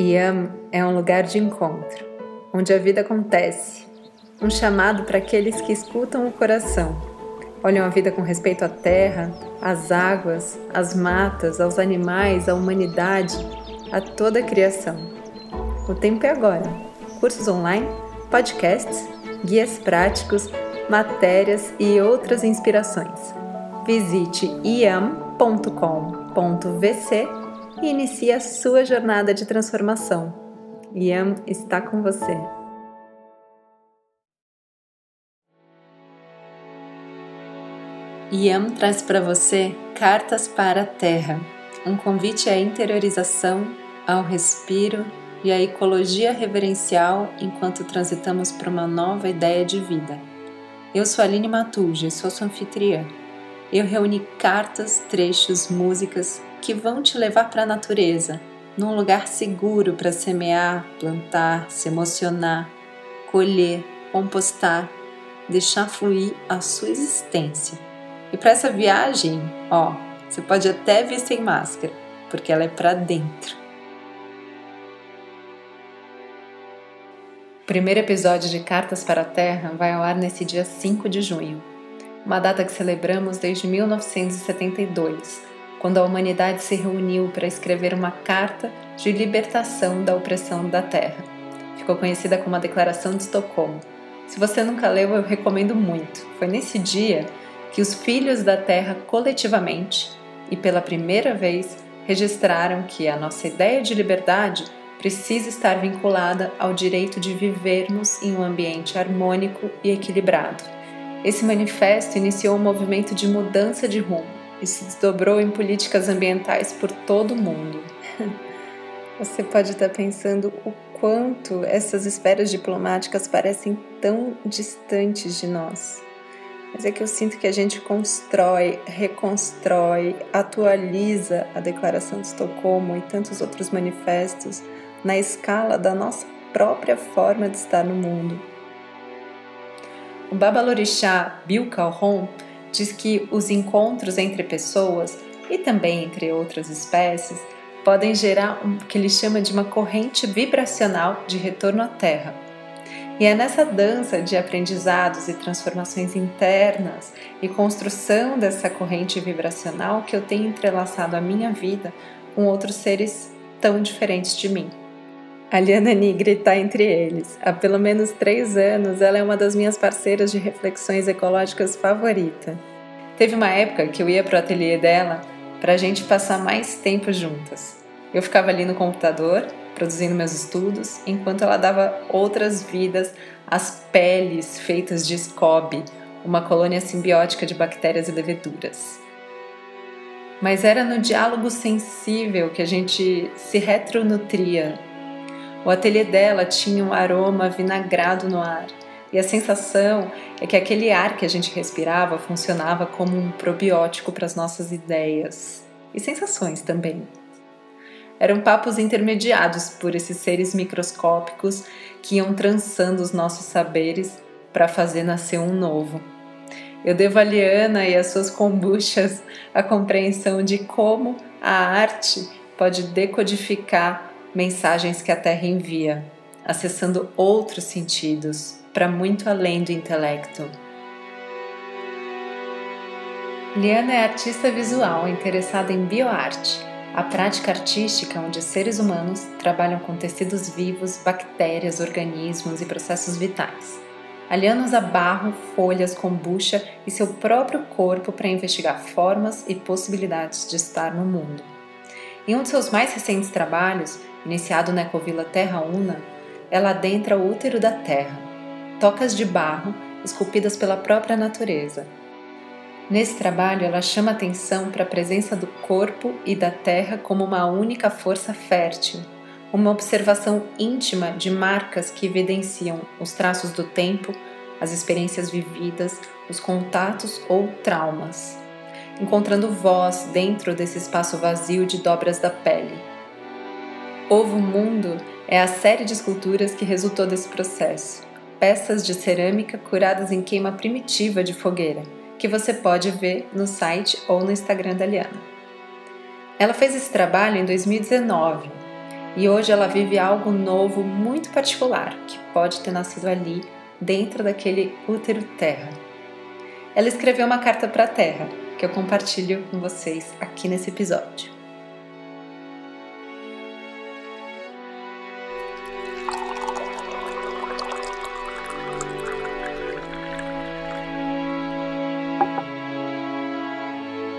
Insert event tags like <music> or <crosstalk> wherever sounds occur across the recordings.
Yam é um lugar de encontro, onde a vida acontece, um chamado para aqueles que escutam o coração, olham a vida com respeito à terra, às águas, às matas, aos animais, à humanidade, a toda a criação. O tempo é agora. Cursos online, podcasts, guias práticos, matérias e outras inspirações. Visite iam.com.vc e inicie a sua jornada de transformação. Iam está com você. Iam traz para você Cartas para a Terra, um convite à interiorização, ao respiro e à ecologia reverencial enquanto transitamos para uma nova ideia de vida. Eu sou Aline Matuja, sou sua anfitriã. Eu reuni cartas, trechos, músicas que vão te levar para a natureza, num lugar seguro para semear, plantar, se emocionar, colher, compostar, deixar fluir a sua existência. E para essa viagem, ó, você pode até vir sem máscara, porque ela é para dentro. O primeiro episódio de Cartas para a Terra vai ao ar nesse dia 5 de junho, uma data que celebramos desde 1972 quando a humanidade se reuniu para escrever uma carta de libertação da opressão da Terra. Ficou conhecida como a Declaração de Estocolmo. Se você nunca leu, eu recomendo muito. Foi nesse dia que os filhos da Terra coletivamente e pela primeira vez registraram que a nossa ideia de liberdade precisa estar vinculada ao direito de vivermos em um ambiente harmônico e equilibrado. Esse manifesto iniciou um movimento de mudança de rumo e se desdobrou em políticas ambientais por todo o mundo. <laughs> Você pode estar pensando o quanto essas esferas diplomáticas parecem tão distantes de nós. Mas é que eu sinto que a gente constrói, reconstrói, atualiza a Declaração de Estocolmo e tantos outros manifestos na escala da nossa própria forma de estar no mundo. O Babalorixá Bill Calhoun diz que os encontros entre pessoas e também entre outras espécies podem gerar o que ele chama de uma corrente vibracional de retorno à Terra. E é nessa dança de aprendizados e transformações internas e construção dessa corrente vibracional que eu tenho entrelaçado a minha vida com outros seres tão diferentes de mim. A Liana Nigri está entre eles. Há pelo menos três anos, ela é uma das minhas parceiras de reflexões ecológicas favorita. Teve uma época que eu ia para o ateliê dela para a gente passar mais tempo juntas. Eu ficava ali no computador, produzindo meus estudos, enquanto ela dava outras vidas às peles feitas de SCOB, uma colônia simbiótica de bactérias e leveduras. Mas era no diálogo sensível que a gente se retronutria o ateliê dela tinha um aroma vinagrado no ar, e a sensação é que aquele ar que a gente respirava funcionava como um probiótico para as nossas ideias e sensações também. Eram papos intermediados por esses seres microscópicos que iam trançando os nossos saberes para fazer nascer um novo. Eu devo a Liana e as suas kombuchas a compreensão de como a arte pode decodificar mensagens que a Terra envia, acessando outros sentidos para muito além do intelecto. Liana é artista visual interessada em bioarte, a prática artística onde seres humanos trabalham com tecidos vivos, bactérias, organismos e processos vitais. A Liana usa barro, folhas, kombucha e seu próprio corpo para investigar formas e possibilidades de estar no mundo. Em um de seus mais recentes trabalhos, iniciado na ecovila Terra Una, ela adentra o útero da Terra, tocas de barro esculpidas pela própria natureza. Nesse trabalho, ela chama atenção para a presença do corpo e da terra como uma única força fértil, uma observação íntima de marcas que evidenciam os traços do tempo, as experiências vividas, os contatos ou traumas, encontrando voz dentro desse espaço vazio de dobras da pele. Ovo Mundo é a série de esculturas que resultou desse processo. Peças de cerâmica curadas em queima primitiva de fogueira, que você pode ver no site ou no Instagram da Liana. Ela fez esse trabalho em 2019 E hoje ela vive algo novo, muito particular, que pode ter nascido ali, dentro daquele útero terra. Ela escreveu uma carta para a Terra, que eu compartilho com vocês aqui nesse episódio.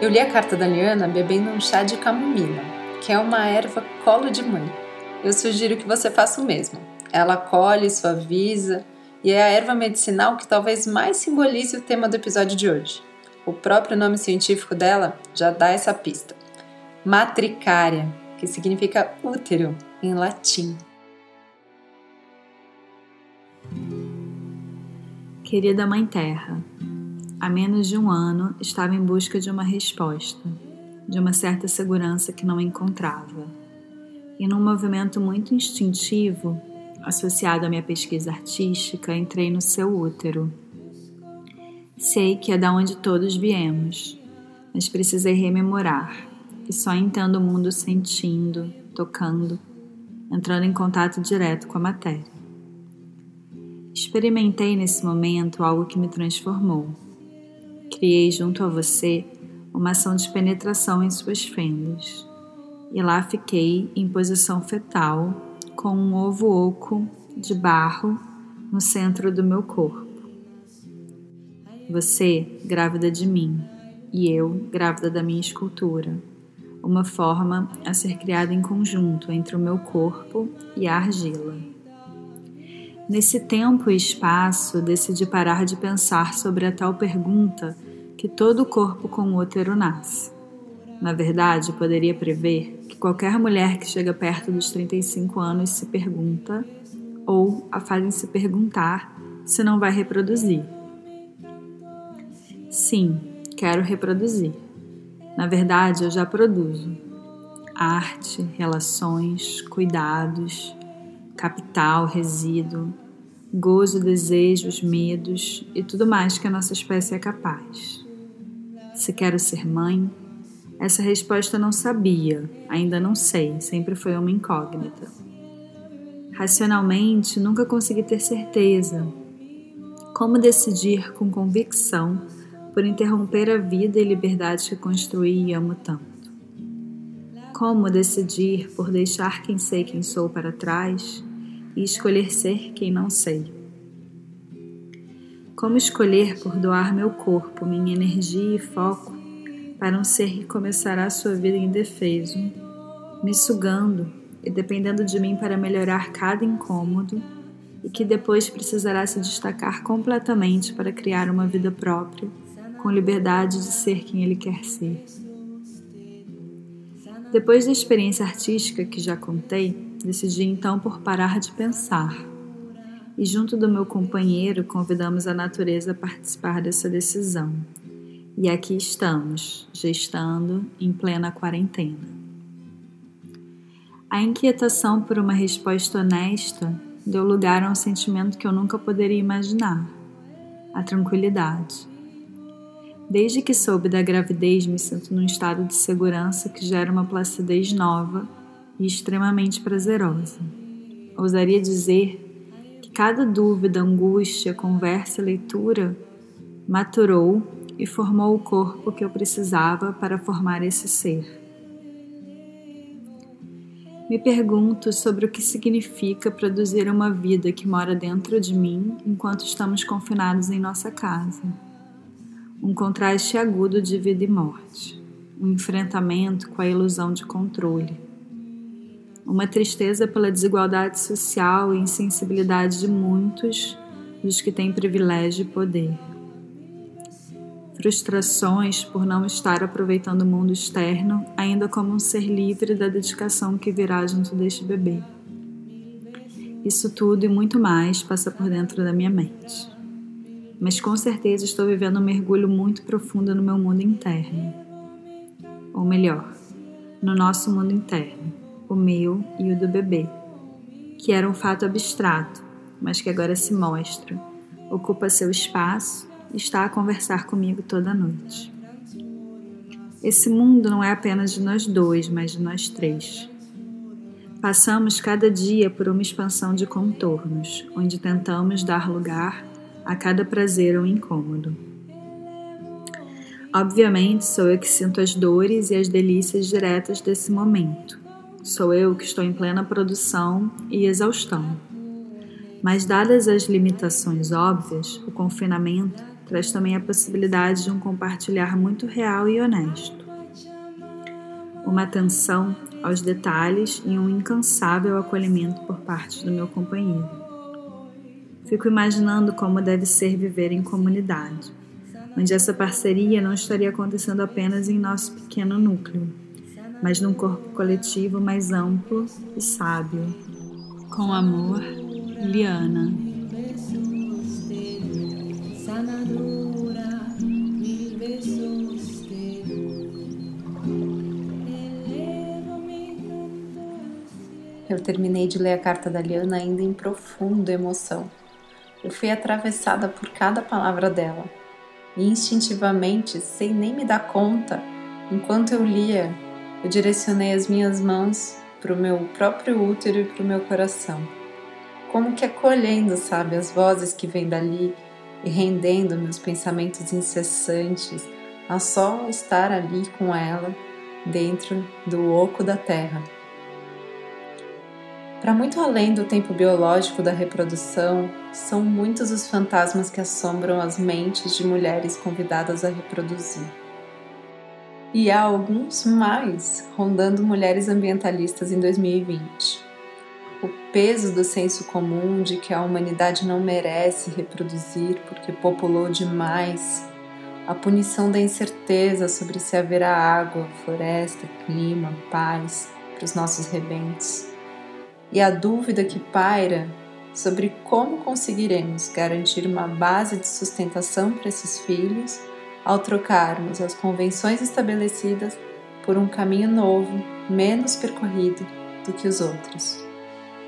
Eu li a carta da Liana bebendo um chá de camomila, que é uma erva colo de mãe. Eu sugiro que você faça o mesmo. Ela colhe, suaviza e é a erva medicinal que talvez mais simbolize o tema do episódio de hoje. O próprio nome científico dela já dá essa pista. Matricária, que significa útero em latim. Querida Mãe Terra, há menos de um ano estava em busca de uma resposta, de uma certa segurança que não encontrava. E num movimento muito instintivo, associado à minha pesquisa artística, entrei no seu útero. Sei que é da onde todos viemos, mas precisei rememorar, e só entendo o mundo sentindo, tocando, entrando em contato direto com a matéria. Experimentei nesse momento algo que me transformou. Criei junto a você uma ação de penetração em suas fendas, e lá fiquei em posição fetal com um ovo oco de barro no centro do meu corpo. Você, grávida de mim, e eu, grávida da minha escultura, uma forma a ser criada em conjunto entre o meu corpo e a argila. Nesse tempo e espaço, decidi parar de pensar sobre a tal pergunta que todo corpo com útero nasce. Na verdade, poderia prever que qualquer mulher que chega perto dos 35 anos se pergunta ou a fazem se perguntar se não vai reproduzir. Sim, quero reproduzir. Na verdade, eu já produzo. Arte, relações, cuidados, capital, resíduo, gozo, desejos, medos e tudo mais que a nossa espécie é capaz. Se quero ser mãe, essa resposta não sabia, ainda não sei, sempre foi uma incógnita. Racionalmente, nunca consegui ter certeza. Como decidir com convicção por interromper a vida e liberdade que construí e amo tanto? Como decidir por deixar quem sei quem sou para trás e escolher ser quem não sei? Como escolher por doar meu corpo, minha energia e foco para um ser que começará sua vida indefeso, me sugando e dependendo de mim para melhorar cada incômodo e que depois precisará se destacar completamente para criar uma vida própria, com liberdade de ser quem ele quer ser. Depois da experiência artística que já contei, decidi então por parar de pensar. E junto do meu companheiro convidamos a natureza a participar dessa decisão, e aqui estamos, gestando em plena quarentena. A inquietação por uma resposta honesta deu lugar a um sentimento que eu nunca poderia imaginar: a tranquilidade. Desde que soube da gravidez, me sinto num estado de segurança que gera uma placidez nova e extremamente prazerosa. Ousaria dizer que cada dúvida, angústia, conversa, leitura maturou e formou o corpo que eu precisava para formar esse ser. Me pergunto sobre o que significa produzir uma vida que mora dentro de mim enquanto estamos confinados em nossa casa. Um contraste agudo de vida e morte, um enfrentamento com a ilusão de controle, uma tristeza pela desigualdade social e insensibilidade de muitos dos que têm privilégio e poder frustrações por não estar aproveitando o mundo externo, ainda como um ser livre da dedicação que virá junto deste bebê. Isso tudo e muito mais passa por dentro da minha mente. Mas com certeza estou vivendo um mergulho muito profundo no meu mundo interno. Ou melhor, no nosso mundo interno, o meu e o do bebê, que era um fato abstrato, mas que agora se mostra, ocupa seu espaço está a conversar comigo toda noite. Esse mundo não é apenas de nós dois, mas de nós três. Passamos cada dia por uma expansão de contornos, onde tentamos dar lugar a cada prazer ou incômodo. Obviamente, sou eu que sinto as dores e as delícias diretas desse momento. Sou eu que estou em plena produção e exaustão. Mas, dadas as limitações óbvias, o confinamento traz também a possibilidade de um compartilhar muito real e honesto. Uma atenção aos detalhes e um incansável acolhimento por parte do meu companheiro. Fico imaginando como deve ser viver em comunidade, onde essa parceria não estaria acontecendo apenas em nosso pequeno núcleo, mas num corpo coletivo mais amplo e sábio. Com amor, Liana. Eu terminei de ler a carta da Liana ainda em profunda emoção. Eu fui atravessada por cada palavra dela. E instintivamente, sem nem me dar conta, enquanto eu lia, eu direcionei as minhas mãos para o meu próprio útero e para o meu coração. Como que acolhendo, sabe, as vozes que vêm dali e rendendo meus pensamentos incessantes a só estar ali com ela dentro do oco da terra. Para muito além do tempo biológico da reprodução, são muitos os fantasmas que assombram as mentes de mulheres convidadas a reproduzir. E há alguns mais rondando mulheres ambientalistas em 2020. O peso do senso comum de que a humanidade não merece reproduzir porque populou demais, a punição da incerteza sobre se haverá água, floresta, clima, paz para os nossos rebentos e a dúvida que paira sobre como conseguiremos garantir uma base de sustentação para esses filhos ao trocarmos as convenções estabelecidas por um caminho novo, menos percorrido do que os outros.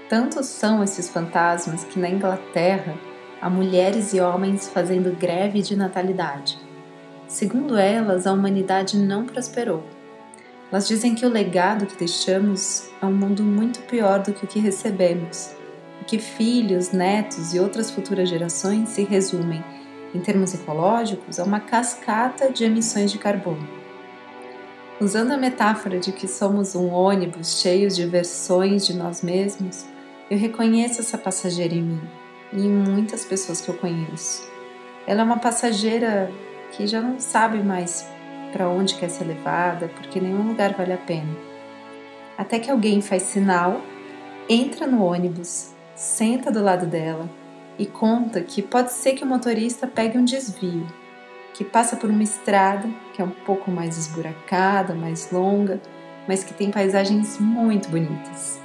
Tantos são esses fantasmas que na Inglaterra há mulheres e homens fazendo greve de natalidade. Segundo elas, a humanidade não prosperou elas dizem que o legado que deixamos é um mundo muito pior do que o que recebemos, e que filhos, netos e outras futuras gerações se resumem, em termos ecológicos, a uma cascata de emissões de carbono. Usando a metáfora de que somos um ônibus cheio de versões de nós mesmos, eu reconheço essa passageira em mim e em muitas pessoas que eu conheço. Ela é uma passageira que já não sabe mais para onde quer ser levada, porque nenhum lugar vale a pena. Até que alguém faz sinal, entra no ônibus, senta do lado dela e conta que pode ser que o motorista pegue um desvio, que passa por uma estrada que é um pouco mais esburacada, mais longa, mas que tem paisagens muito bonitas.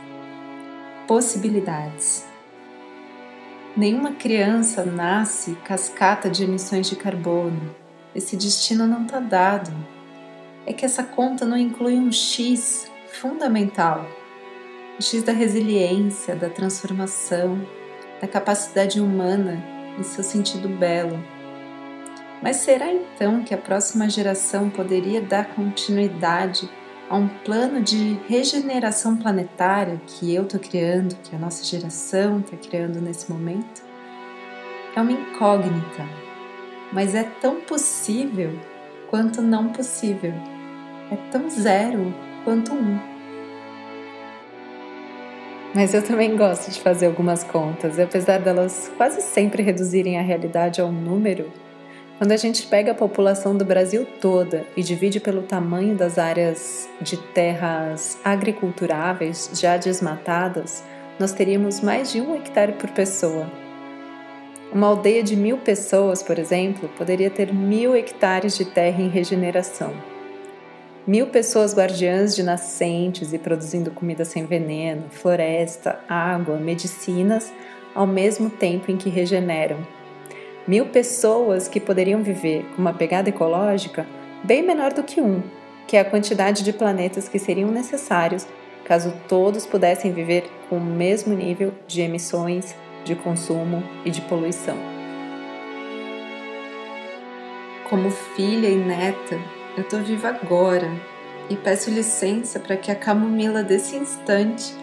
Possibilidades. Nenhuma criança nasce cascata de emissões de carbono, esse destino não está dado. É que essa conta não inclui um X fundamental o X da resiliência, da transformação, da capacidade humana em seu sentido belo. Mas será então que a próxima geração poderia dar continuidade a um plano de regeneração planetária que eu estou criando, que a nossa geração está criando nesse momento? É uma incógnita mas é tão possível quanto não possível. É tão zero quanto um. Mas eu também gosto de fazer algumas contas, e apesar delas quase sempre reduzirem a realidade a um número, quando a gente pega a população do Brasil toda e divide pelo tamanho das áreas de terras agriculturáveis já desmatadas, nós teríamos mais de um hectare por pessoa, uma aldeia de mil pessoas, por exemplo, poderia ter mil hectares de terra em regeneração. Mil pessoas guardiãs de nascentes e produzindo comida sem veneno, floresta, água, medicinas, ao mesmo tempo em que regeneram. Mil pessoas que poderiam viver com uma pegada ecológica bem menor do que um, que é a quantidade de planetas que seriam necessários caso todos pudessem viver com o mesmo nível de emissões de consumo e de poluição. Como filha e neta, eu estou viva agora e peço licença para que a camomila desse instante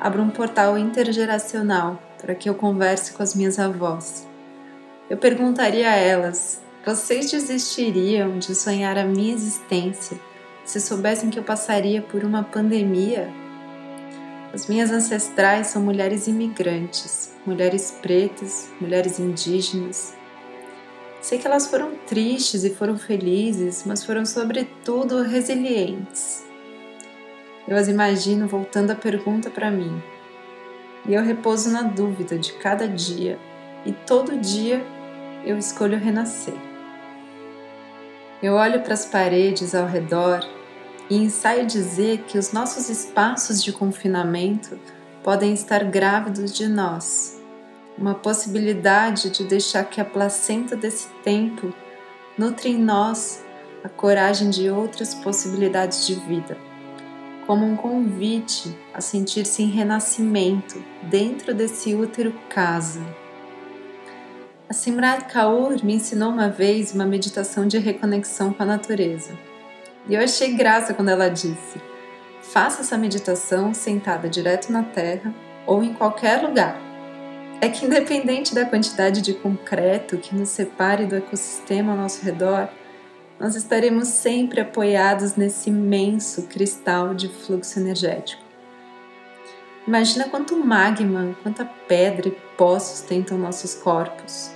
abro um portal intergeracional para que eu converse com as minhas avós. Eu perguntaria a elas: vocês desistiriam de sonhar a minha existência se soubessem que eu passaria por uma pandemia? As minhas ancestrais são mulheres imigrantes, mulheres pretas, mulheres indígenas. Sei que elas foram tristes e foram felizes, mas foram sobretudo resilientes. Eu as imagino voltando a pergunta para mim. E eu repouso na dúvida de cada dia, e todo dia eu escolho renascer. Eu olho para as paredes ao redor e ensaio dizer que os nossos espaços de confinamento podem estar grávidos de nós, uma possibilidade de deixar que a placenta desse tempo nutre em nós a coragem de outras possibilidades de vida como um convite a sentir-se em renascimento dentro desse útero casa. A Simrat Kaur me ensinou uma vez uma meditação de reconexão com a natureza. E eu achei graça quando ela disse: faça essa meditação sentada direto na terra ou em qualquer lugar. É que, independente da quantidade de concreto que nos separe do ecossistema ao nosso redor, nós estaremos sempre apoiados nesse imenso cristal de fluxo energético. Imagina quanto magma, quanta pedra e pó sustentam nossos corpos.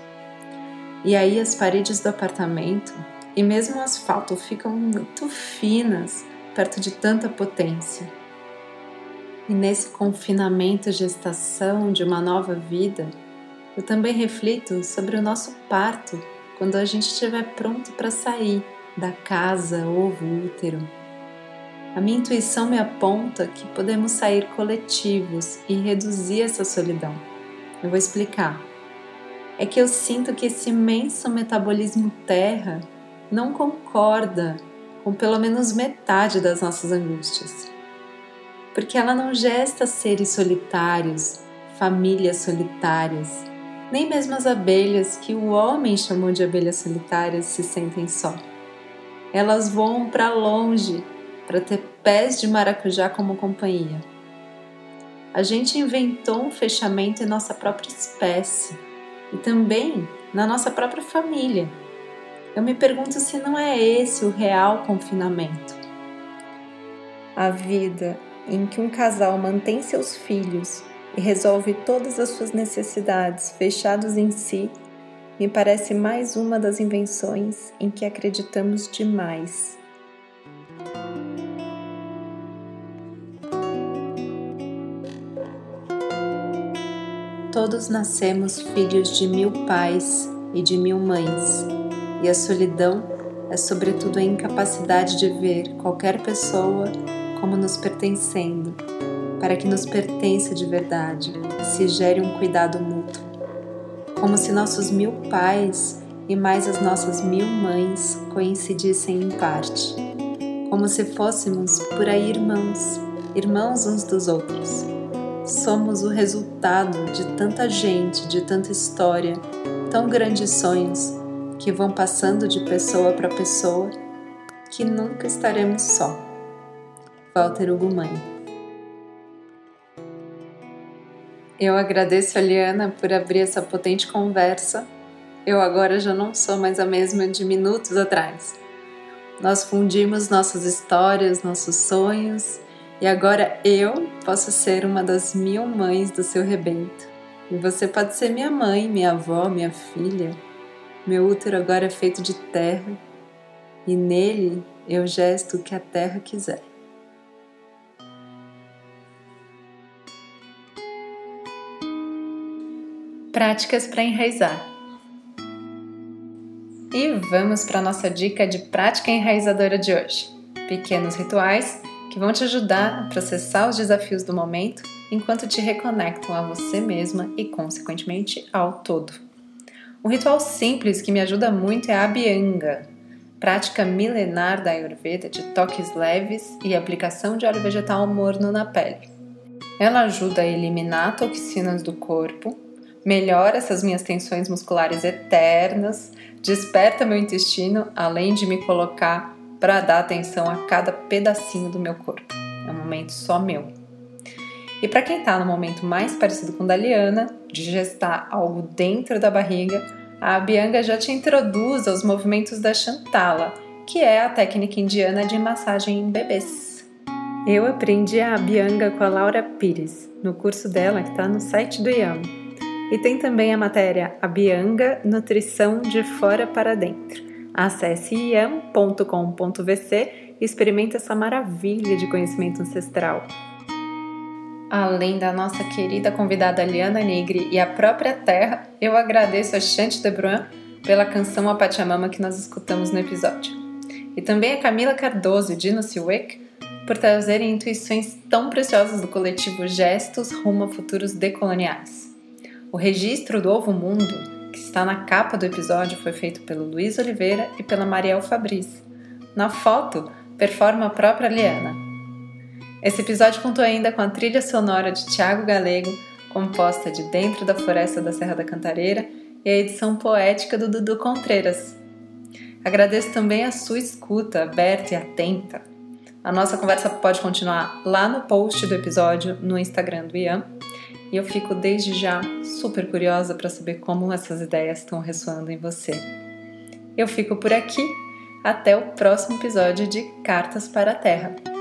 E aí as paredes do apartamento e mesmo o asfalto ficam muito finas perto de tanta potência. E nesse confinamento e gestação de uma nova vida, eu também reflito sobre o nosso parto quando a gente estiver pronto para sair da casa, ovo, útero. A minha intuição me aponta que podemos sair coletivos e reduzir essa solidão. Eu vou explicar. É que eu sinto que esse imenso metabolismo terra não concorda com pelo menos metade das nossas angústias. Porque ela não gesta seres solitários, famílias solitárias, nem mesmo as abelhas que o homem chamou de abelhas solitárias se sentem só elas voam para longe para ter pés de maracujá como companhia. A gente inventou um fechamento em nossa própria espécie e também na nossa própria família. Eu me pergunto se não é esse o real confinamento. A vida em que um casal mantém seus filhos e resolve todas as suas necessidades fechados em si me parece mais uma das invenções em que acreditamos demais. Todos nascemos filhos de mil pais e de mil mães, e a solidão é, sobretudo, a incapacidade de ver qualquer pessoa como nos pertencendo, para que nos pertença de verdade, se gere um cuidado mútuo como se nossos mil pais e mais as nossas mil mães coincidissem em parte, como se fôssemos por aí irmãos, irmãos uns dos outros. Somos o resultado de tanta gente, de tanta história, tão grandes sonhos que vão passando de pessoa para pessoa que nunca estaremos só. Walter Hugo Mãe Eu agradeço a Liana por abrir essa potente conversa. Eu agora já não sou mais a mesma de minutos atrás. Nós fundimos nossas histórias, nossos sonhos, e agora eu posso ser uma das mil mães do seu rebento. E você pode ser minha mãe, minha avó, minha filha. Meu útero agora é feito de terra, e nele eu gesto o que a terra quiser. práticas para enraizar. E vamos para a nossa dica de prática enraizadora de hoje. Pequenos rituais que vão te ajudar a processar os desafios do momento enquanto te reconectam a você mesma e, consequentemente, ao todo. Um ritual simples que me ajuda muito é a Abhyanga, prática milenar da Ayurveda de toques leves e aplicação de óleo vegetal morno na pele. Ela ajuda a eliminar toxinas do corpo, melhora essas minhas tensões musculares eternas, desperta meu intestino, além de me colocar para dar atenção a cada pedacinho do meu corpo. É um momento só meu. E para quem está no momento mais parecido com o da Liana, de gestar algo dentro da barriga, a Abhyanga já te introduz aos movimentos da Shantala, que é a técnica indiana de massagem em bebês. Eu aprendi a Abhyanga com a Laura Pires, no curso dela que está no site do IAM. E tem também a matéria Abhyanga Nutrição de Fora para Dentro. Acesse iam.com.vc e experimente essa maravilha de conhecimento ancestral. Além da nossa querida convidada Liana Negri e a própria Terra, eu agradeço a Chante de Bruin pela canção A Pachamama que nós escutamos no episódio. E também a Camila Cardoso e Dino Silwick por trazerem intuições tão preciosas do coletivo Gestos rumo a futuros decoloniais. O registro do Ovo Mundo, que está na capa do episódio, foi feito pelo Luiz Oliveira e pela Mariel Fabris. Na foto, performa a própria Liana. Esse episódio contou ainda com a trilha sonora de Tiago Galego, composta de Dentro da Floresta da Serra da Cantareira, e a edição poética do Dudu Contreiras. Agradeço também a sua escuta aberta e atenta. A nossa conversa pode continuar lá no post do episódio no Instagram do Ian. E eu fico desde já super curiosa para saber como essas ideias estão ressoando em você. Eu fico por aqui. Até o próximo episódio de Cartas para a Terra.